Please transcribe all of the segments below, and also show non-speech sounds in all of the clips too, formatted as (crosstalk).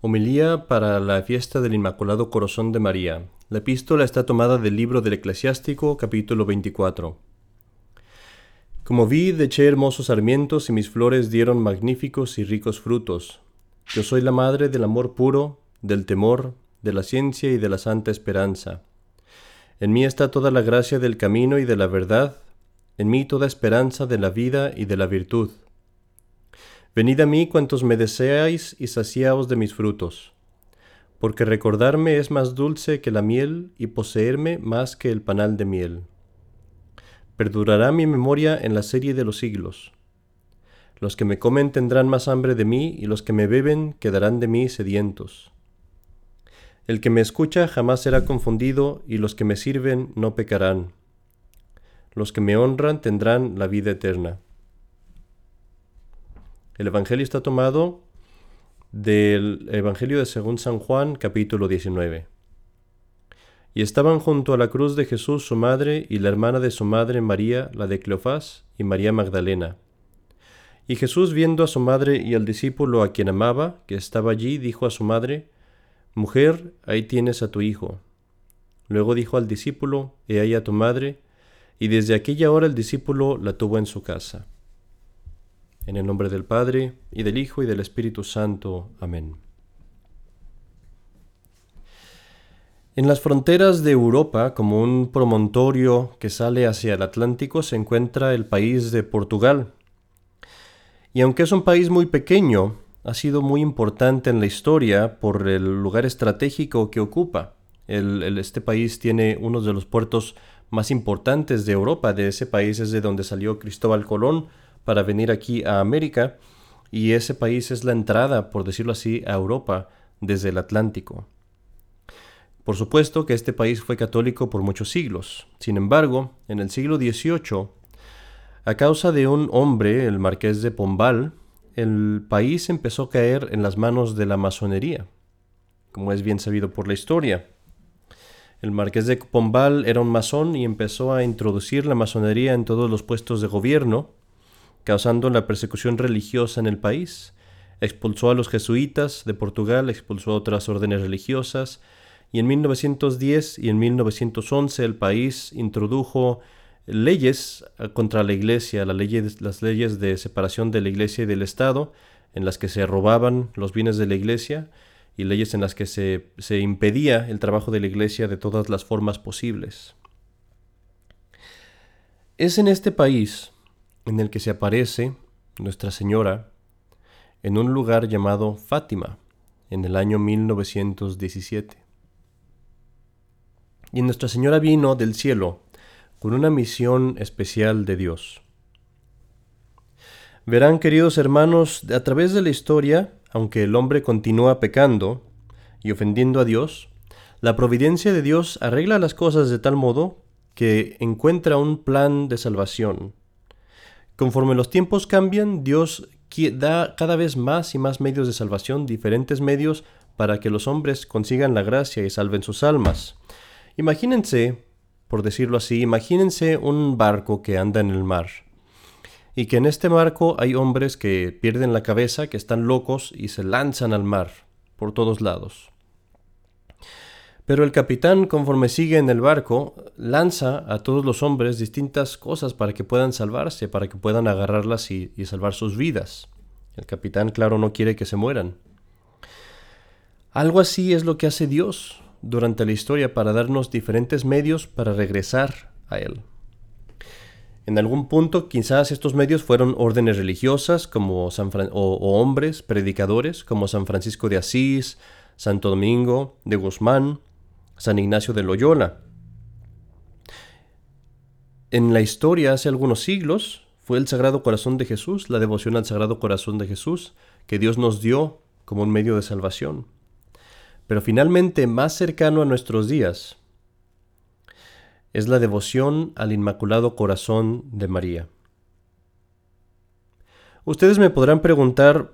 Homilía para la fiesta del Inmaculado Corazón de María. La epístola está tomada del libro del Eclesiástico, capítulo 24. Como vi, eché hermosos sarmientos y mis flores dieron magníficos y ricos frutos. Yo soy la madre del amor puro, del temor, de la ciencia y de la santa esperanza. En mí está toda la gracia del camino y de la verdad, en mí toda esperanza de la vida y de la virtud. Venid a mí cuantos me deseáis y saciaos de mis frutos, porque recordarme es más dulce que la miel y poseerme más que el panal de miel. Perdurará mi memoria en la serie de los siglos. Los que me comen tendrán más hambre de mí y los que me beben quedarán de mí sedientos. El que me escucha jamás será confundido y los que me sirven no pecarán. Los que me honran tendrán la vida eterna. El Evangelio está tomado del Evangelio de según San Juan capítulo 19. Y estaban junto a la cruz de Jesús su madre y la hermana de su madre María, la de Cleofás, y María Magdalena. Y Jesús viendo a su madre y al discípulo a quien amaba, que estaba allí, dijo a su madre, Mujer, ahí tienes a tu hijo. Luego dijo al discípulo, He ahí a tu madre, y desde aquella hora el discípulo la tuvo en su casa. En el nombre del Padre, y del Hijo, y del Espíritu Santo. Amén. En las fronteras de Europa, como un promontorio que sale hacia el Atlántico, se encuentra el país de Portugal. Y aunque es un país muy pequeño, ha sido muy importante en la historia por el lugar estratégico que ocupa. este país tiene uno de los puertos más importantes de Europa. De ese país es de donde salió Cristóbal Colón, para venir aquí a América y ese país es la entrada, por decirlo así, a Europa desde el Atlántico. Por supuesto que este país fue católico por muchos siglos. Sin embargo, en el siglo XVIII, a causa de un hombre, el marqués de Pombal, el país empezó a caer en las manos de la masonería, como es bien sabido por la historia. El marqués de Pombal era un masón y empezó a introducir la masonería en todos los puestos de gobierno, causando la persecución religiosa en el país. Expulsó a los jesuitas de Portugal, expulsó a otras órdenes religiosas, y en 1910 y en 1911 el país introdujo leyes eh, contra la iglesia, las leyes de separación de la iglesia y del Estado, en las que se robaban los bienes de la iglesia, y leyes en las que se, se impedía el trabajo de la iglesia de todas las formas posibles. Es en este país en el que se aparece Nuestra Señora en un lugar llamado Fátima en el año 1917. Y Nuestra Señora vino del cielo con una misión especial de Dios. Verán, queridos hermanos, a través de la historia, aunque el hombre continúa pecando y ofendiendo a Dios, la providencia de Dios arregla las cosas de tal modo que encuentra un plan de salvación Conforme los tiempos cambian, Dios da cada vez más y más medios de salvación, diferentes medios para que los hombres consigan la gracia y salven sus almas. Imagínense, por decirlo así, imagínense un barco que anda en el mar y que en este barco hay hombres que pierden la cabeza, que están locos y se lanzan al mar por todos lados. Pero el capitán, conforme sigue en el barco, lanza a todos los hombres distintas cosas para que puedan salvarse, para que puedan agarrarlas y, salvar sus vidas. El capitán, claro, no quiere que se mueran. Algo así es lo que hace Dios durante la historia para darnos diferentes medios para regresar a Él. En algún punto quizás estos medios fueron órdenes religiosas como San o hombres, predicadores como San Francisco de Asís, Santo Domingo de Guzmán, San Ignacio de Loyola. En la historia hace algunos siglos fue el Sagrado Corazón de Jesús, la devoción al Sagrado Corazón de Jesús, que Dios nos dio como un medio de salvación. Pero finalmente, más cercano a nuestros días, es la devoción al Inmaculado Corazón de María. Ustedes me podrán preguntar,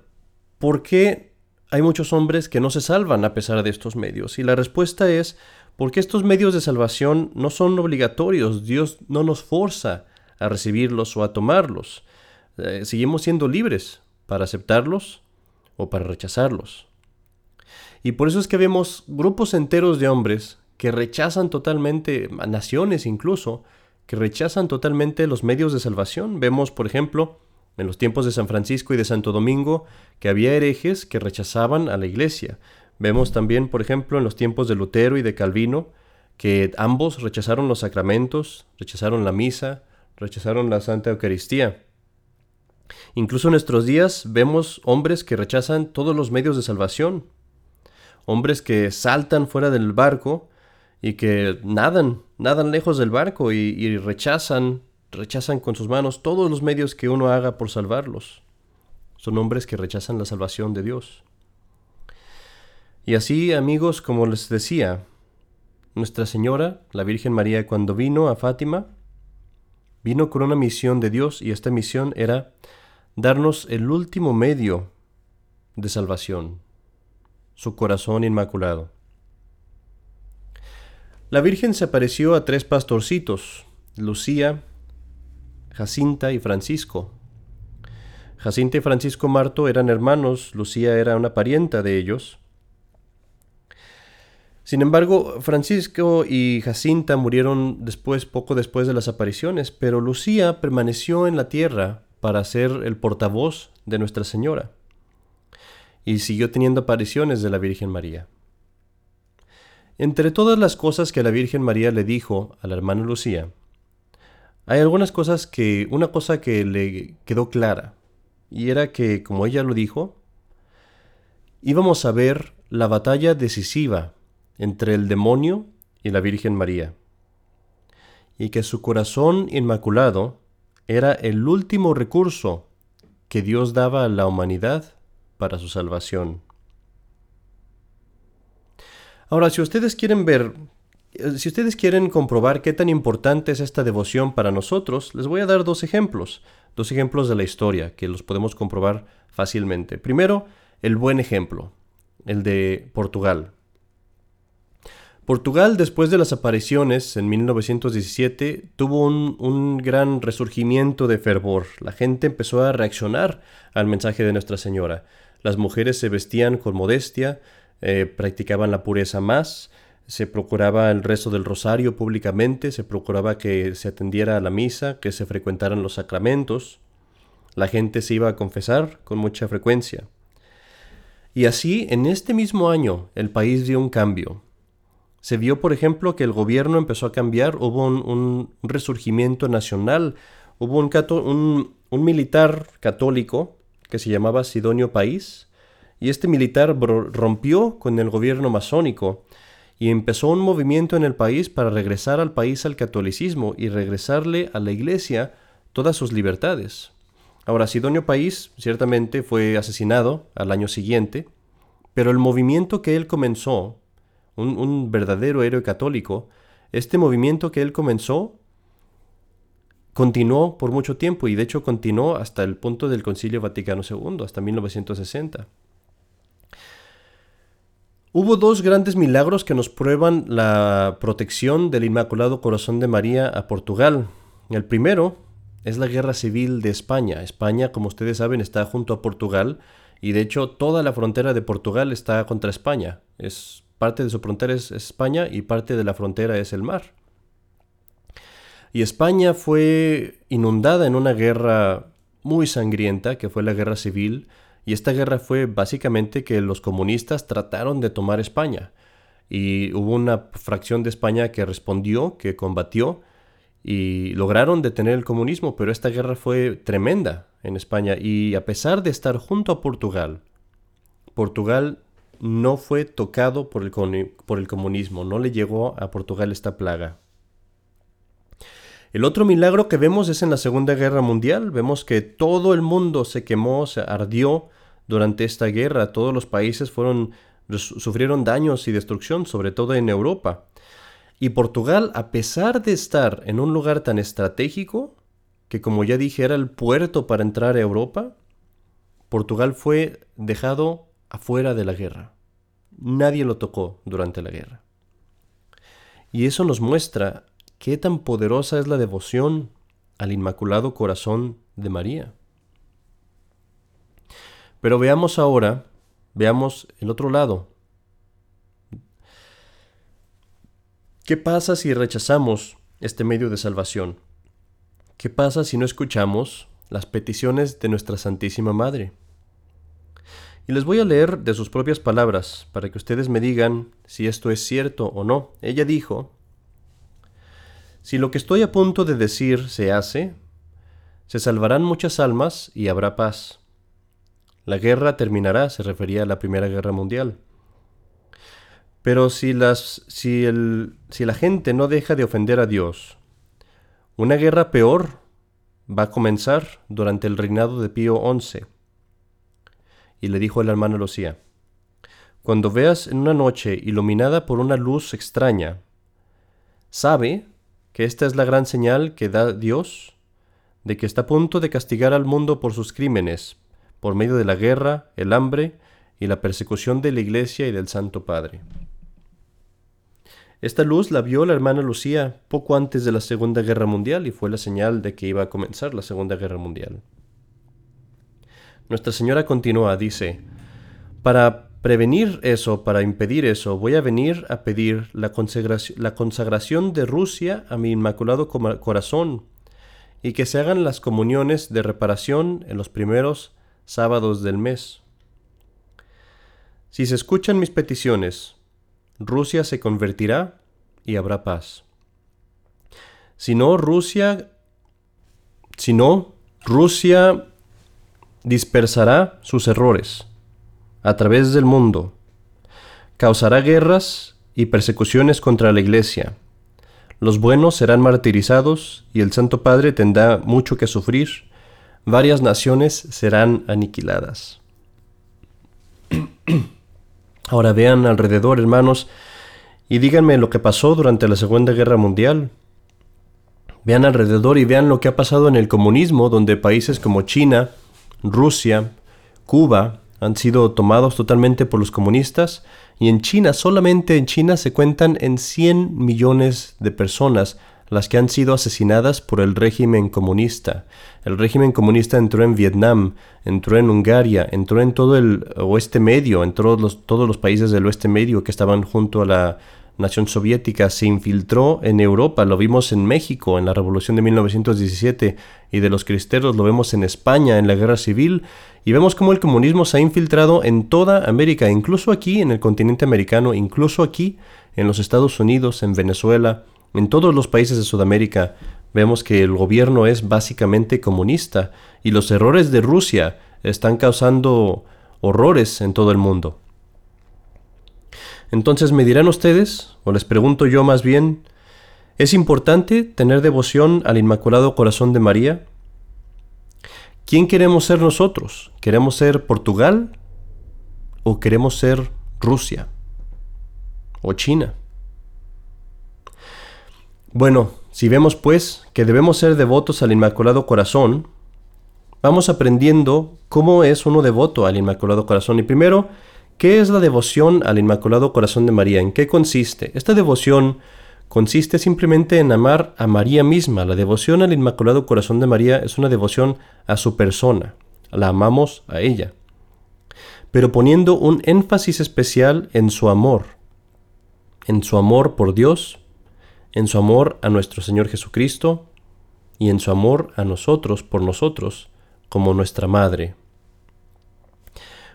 ¿por qué hay muchos hombres que no se salvan a pesar de estos medios. Y la respuesta es porque estos medios de salvación no son obligatorios. Dios no nos forza a recibirlos o a tomarlos. Eh, seguimos siendo libres para aceptarlos o para rechazarlos. Y por eso es que vemos grupos enteros de hombres que rechazan totalmente, naciones incluso, que rechazan totalmente los medios de salvación. Vemos, por ejemplo, en los tiempos de San Francisco y de Santo Domingo, que había herejes que rechazaban a la iglesia. Vemos también, por ejemplo, en los tiempos de Lutero y de Calvino, que ambos rechazaron los sacramentos, rechazaron la misa, rechazaron la Santa Eucaristía. Incluso en nuestros días vemos hombres que rechazan todos los medios de salvación, hombres que saltan fuera del barco y que nadan, nadan lejos del barco y, y rechazan, rechazan con sus manos todos los medios que uno haga por salvarlos. Son hombres que rechazan la salvación de Dios. Y así, amigos, como les decía, nuestra Señora, la Virgen María, cuando vino a Fátima, vino con una misión de Dios y esta misión era darnos el último medio de salvación, su corazón inmaculado. La Virgen se apareció a tres pastorcitos, Lucía, Jacinta y Francisco. Jacinta y Francisco Marto eran hermanos, Lucía era una parienta de ellos, sin embargo, Francisco y Jacinta murieron después, poco después de las apariciones, pero Lucía permaneció en la tierra para ser el portavoz de Nuestra Señora y siguió teniendo apariciones de la Virgen María. Entre todas las cosas que la Virgen María le dijo a la hermana Lucía, hay algunas cosas que, una cosa que le quedó clara, y era que, como ella lo dijo, íbamos a ver la batalla decisiva entre el demonio y la Virgen María, y que su corazón inmaculado era el último recurso que Dios daba a la humanidad para su salvación. Ahora, si ustedes quieren ver, si ustedes quieren comprobar qué tan importante es esta devoción para nosotros, les voy a dar dos ejemplos, dos ejemplos de la historia que los podemos comprobar fácilmente. Primero, el buen ejemplo, el de Portugal. Portugal, después de las apariciones en 1917, tuvo un, gran resurgimiento de fervor. La gente empezó a reaccionar al mensaje de Nuestra Señora. Las mujeres se vestían con modestia, eh, practicaban la pureza más, se procuraba el rezo del rosario públicamente, se procuraba que se atendiera a la misa, que se frecuentaran los sacramentos. La gente se iba a confesar con mucha frecuencia. Y así, en este mismo año, el país dio un cambio se vio, por ejemplo, que el gobierno empezó a cambiar, hubo un, resurgimiento nacional, hubo un, un, militar católico que se llamaba Sidonio País, y este militar rompió con el gobierno masónico y empezó un movimiento en el país para regresar al país al catolicismo y regresarle a la iglesia todas sus libertades. Ahora, Sidonio País ciertamente fue asesinado al año siguiente, pero el movimiento que él comenzó un, verdadero héroe católico, este movimiento que él comenzó continuó por mucho tiempo y de hecho continuó hasta el punto del Concilio Vaticano II, hasta 1960. Hubo dos grandes milagros que nos prueban la protección del Inmaculado Corazón de María a Portugal. El primero es la guerra civil de España. España, como ustedes saben, está junto a Portugal y de hecho toda la frontera de Portugal está contra España. Es Parte de su frontera es España y parte de la frontera es el mar. Y España fue inundada en una guerra muy sangrienta, que fue la guerra civil, y esta guerra fue básicamente que los comunistas trataron de tomar España. Y hubo una fracción de España que respondió, que combatió, y lograron detener el comunismo, pero esta guerra fue tremenda en España. Y a pesar de estar junto a Portugal, Portugal no fue tocado por el, por el comunismo, no le llegó a Portugal esta plaga. El otro milagro que vemos es en la Segunda Guerra Mundial. Vemos que todo el mundo se quemó, se ardió durante esta guerra. Todos los países fueron, sufrieron daños y destrucción, sobre todo en Europa. Y Portugal, a pesar de estar en un lugar tan estratégico, que como ya dije era el puerto para entrar a Europa, Portugal fue dejado afuera de la guerra. Nadie lo tocó durante la guerra. Y eso nos muestra qué tan poderosa es la devoción al Inmaculado Corazón de María. Pero veamos ahora, veamos el otro lado. ¿Qué pasa si rechazamos este medio de salvación? ¿Qué pasa si no escuchamos las peticiones de nuestra Santísima Madre? Y les voy a leer de sus propias palabras para que ustedes me digan si esto es cierto o no. Ella dijo, Si lo que estoy a punto de decir se hace, se salvarán muchas almas y habrá paz. La guerra terminará, se refería a la Primera Guerra Mundial. Pero si, la gente no deja de ofender a Dios, una guerra peor va a comenzar durante el reinado de Pío XI y le dijo el hermano Lucía, Cuando veas en una noche iluminada por una luz extraña, sabe que esta es la gran señal que da Dios de que está a punto de castigar al mundo por sus crímenes, por medio de la guerra, el hambre y la persecución de la Iglesia y del Santo Padre. Esta luz la vio la hermana Lucía poco antes de la Segunda Guerra Mundial y fue la señal de que iba a comenzar la Segunda Guerra Mundial. Nuestra Señora continúa, dice, para prevenir eso, para impedir eso, voy a venir a pedir la consagración, la consagración de Rusia a mi Inmaculado Corazón y que se hagan las comuniones de reparación en los primeros sábados del mes. Si se escuchan mis peticiones, Rusia se convertirá y habrá paz. Si no, Rusia, si no, Rusia dispersará sus errores a través del mundo, causará guerras y persecuciones contra la Iglesia. Los buenos serán martirizados y el Santo Padre tendrá mucho que sufrir. Varias naciones serán aniquiladas. (clears throat) Ahora vean alrededor, hermanos, y díganme lo que pasó durante la Segunda Guerra Mundial. Vean alrededor y vean lo que ha pasado en el comunismo, donde países como China, Rusia, Cuba han sido tomados totalmente por los comunistas y en China, solamente en China se cuentan en 100 millones de personas las que han sido asesinadas por el régimen comunista. El régimen comunista entró en Vietnam, entró en Hungría, entró en todo el oeste medio, en todos los, todos los países del oeste medio que estaban junto a la nación soviética, se infiltró en Europa, lo vimos en México en la Revolución de 1917 y de los cristeros, lo vemos en España en la Guerra Civil y vemos cómo el comunismo se ha infiltrado en toda América, incluso aquí en el continente americano, incluso aquí en los Estados Unidos, en Venezuela, en todos los países de Sudamérica. Vemos que el gobierno es básicamente comunista y los errores de Rusia están causando horrores en todo el mundo. Entonces me dirán ustedes, o les pregunto yo más bien, ¿es importante tener devoción al Inmaculado Corazón de María? ¿Quién queremos ser nosotros? ¿Queremos ser Portugal o queremos ser Rusia o China? Bueno, si vemos pues que debemos ser devotos al Inmaculado Corazón, vamos aprendiendo cómo es uno devoto al Inmaculado Corazón. Y primero, ¿Qué es la devoción al Inmaculado Corazón de María? ¿En qué consiste? Esta devoción consiste simplemente en amar a María misma. La devoción al Inmaculado Corazón de María es una devoción a su persona. La amamos a ella. Pero poniendo un énfasis especial en su amor. En su amor por Dios, en su amor a nuestro Señor Jesucristo y en su amor a nosotros por nosotros como nuestra Madre.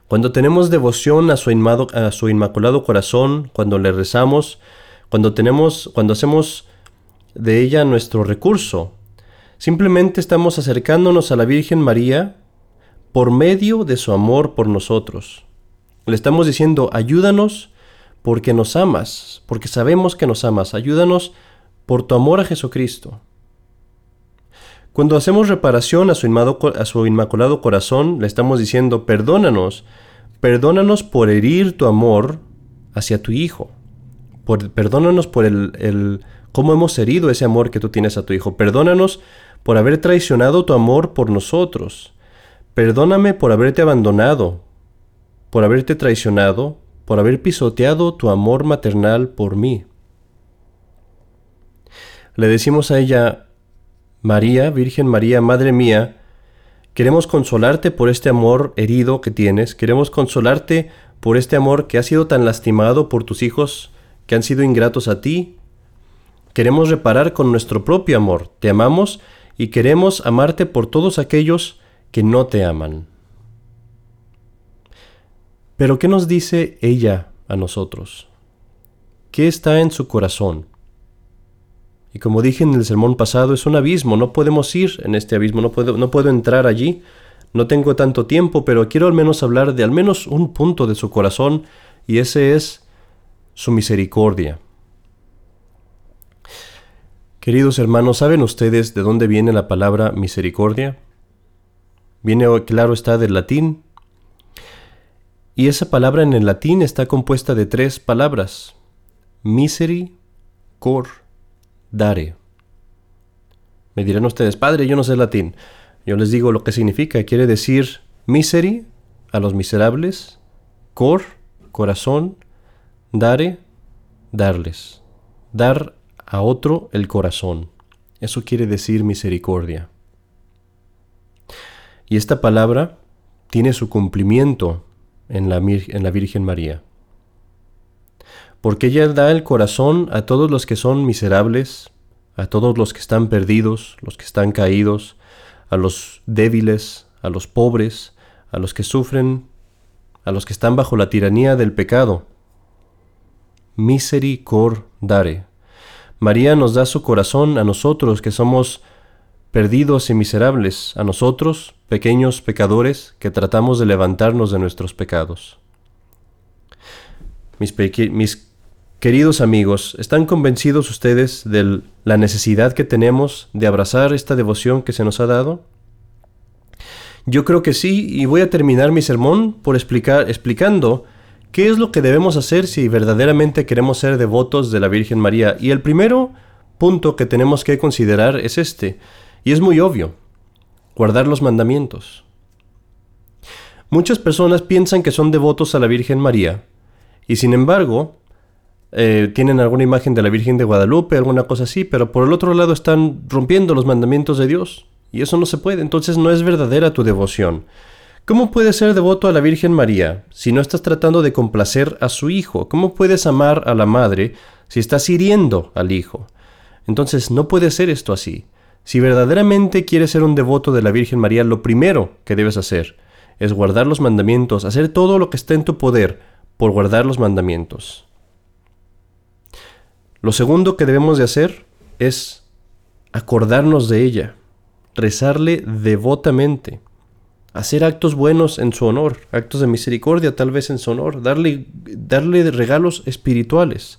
Cuando tenemos devoción a su, a su inmaculado corazón, cuando le rezamos, cuando tenemos, cuando hacemos de ella nuestro recurso, simplemente estamos acercándonos a la Virgen María por medio de su amor por nosotros. Le estamos diciendo, ayúdanos porque nos amas, porque sabemos que nos amas, ayúdanos por tu amor a Jesucristo. Cuando hacemos reparación a su, inmaculado corazón, le estamos diciendo, perdónanos, perdónanos por herir tu amor hacia tu Hijo. Perdónanos por el, el cómo hemos herido ese amor que tú tienes a tu Hijo. Perdónanos por haber traicionado tu amor por nosotros. Perdóname por haberte abandonado, por haberte traicionado, por haber pisoteado tu amor maternal por mí. Le decimos a ella, María, Virgen María, Madre mía, queremos consolarte por este amor herido que tienes, queremos consolarte por este amor que ha sido tan lastimado por tus hijos que han sido ingratos a ti, Queremos reparar con nuestro propio amor. Te amamos y queremos amarte por todos aquellos que no te aman. Pero ¿qué nos dice ella a nosotros? ¿Qué está en su corazón? Y como dije en el sermón pasado, es un abismo, no podemos ir en este abismo, no puedo, no puedo entrar allí, no tengo tanto tiempo, pero quiero al menos hablar de al menos un punto de su corazón, y ese es su misericordia. Queridos hermanos, ¿saben ustedes de dónde viene la palabra misericordia? Viene, claro está, del latín. Y esa palabra en el latín está compuesta de tres palabras. Miseri, cor, dare. Me dirán ustedes, padre, yo no sé latín. Yo les digo lo que significa. Quiere decir miseri, a los miserables, cor, corazón, dare, darles. Dar a otro el corazón. Eso quiere decir misericordia. Y esta palabra tiene su cumplimiento en la Virgen María. Porque ella da el corazón a todos los que son miserables, a todos los que están perdidos, los que están caídos, a los débiles, a los pobres, a los que sufren, a los que están bajo la tiranía del pecado. Misericordare. María nos da su corazón a nosotros que somos perdidos y miserables, a nosotros, pequeños pecadores, que tratamos de levantarnos de nuestros pecados. Mis, queridos amigos, ¿están convencidos ustedes de la necesidad que tenemos de abrazar esta devoción que se nos ha dado? Yo creo que sí, y voy a terminar mi sermón por explicar, explicando ¿Qué es lo que debemos hacer si verdaderamente queremos ser devotos de la Virgen María? Y el primero punto que tenemos que considerar es este, y es muy obvio, guardar los mandamientos. Muchas personas piensan que son devotos a la Virgen María, y sin embargo, eh, tienen alguna imagen de la Virgen de Guadalupe, alguna cosa así, pero por el otro lado están rompiendo los mandamientos de Dios, y eso no se puede, entonces no es verdadera tu devoción. ¿Cómo puedes ser devoto a la Virgen María si no estás tratando de complacer a su hijo? ¿Cómo puedes amar a la madre si estás hiriendo al hijo? Entonces no puede ser esto así. Si verdaderamente quieres ser un devoto de la Virgen María, lo primero que debes hacer es guardar los mandamientos, hacer todo lo que está en tu poder por guardar los mandamientos. Lo segundo que debemos de hacer es acordarnos de ella, rezarle devotamente hacer actos buenos en su honor, actos de misericordia tal vez en su honor, darle, darle regalos espirituales.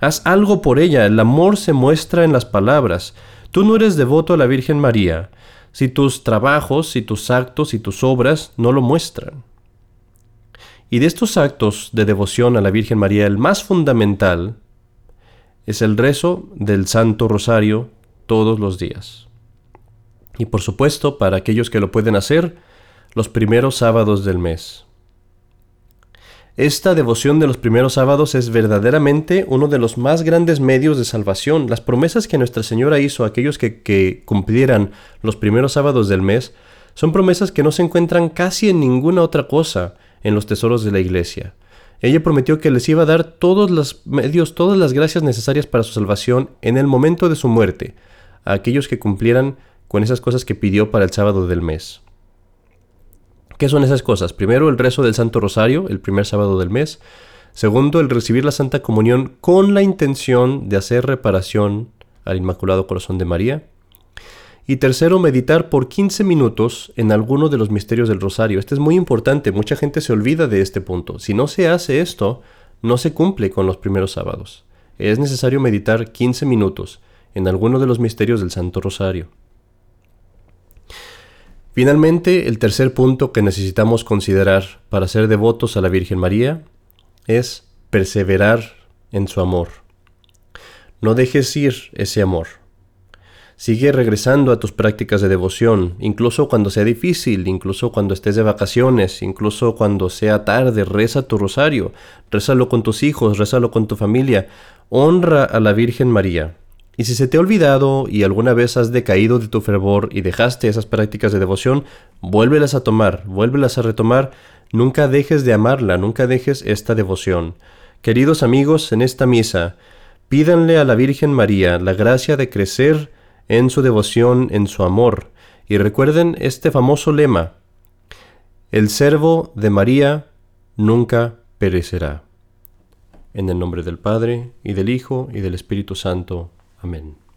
Haz algo por ella, el amor se muestra en las palabras. Tú no eres devoto a la Virgen María si tus trabajos, si tus actos y tus obras no lo muestran. Y de estos actos de devoción a la Virgen María, el más fundamental es el rezo del Santo Rosario todos los días. Y por supuesto, para aquellos que lo pueden hacer, los primeros sábados del mes. Esta devoción de los primeros sábados es verdaderamente uno de los más grandes medios de salvación. Las promesas que Nuestra Señora hizo a aquellos que, que, cumplieran los primeros sábados del mes son promesas que no se encuentran casi en ninguna otra cosa en los tesoros de la Iglesia. Ella prometió que les iba a dar todos los medios, todas las gracias necesarias para su salvación en el momento de su muerte, a aquellos que cumplieran con esas cosas que pidió para el sábado del mes. ¿Qué son esas cosas? Primero, el rezo del Santo Rosario, el primer sábado del mes. Segundo, el recibir la Santa Comunión con la intención de hacer reparación al Inmaculado Corazón de María. Y tercero, meditar por 15 minutos en alguno de los misterios del Rosario. Este es muy importante, mucha gente se olvida de este punto. Si no se hace esto, no se cumple con los primeros sábados. Es necesario meditar 15 minutos en alguno de los misterios del Santo Rosario. Finalmente, el tercer punto que necesitamos considerar para ser devotos a la Virgen María es perseverar en su amor. No dejes ir ese amor. Sigue regresando a tus prácticas de devoción, incluso cuando sea difícil, incluso cuando estés de vacaciones, incluso cuando sea tarde, reza tu rosario, rézalo con tus hijos, rézalo con tu familia, honra a la Virgen María. Y si se te ha olvidado y alguna vez has decaído de tu fervor y dejaste esas prácticas de devoción, vuélvelas a tomar, vuélvelas a retomar, nunca dejes de amarla, nunca dejes esta devoción. Queridos amigos, en esta misa, pídanle a la Virgen María la gracia de crecer en su devoción, en su amor, y recuerden este famoso lema, el servo de María nunca perecerá. En el nombre del Padre, y del Hijo, y del Espíritu Santo. Amén.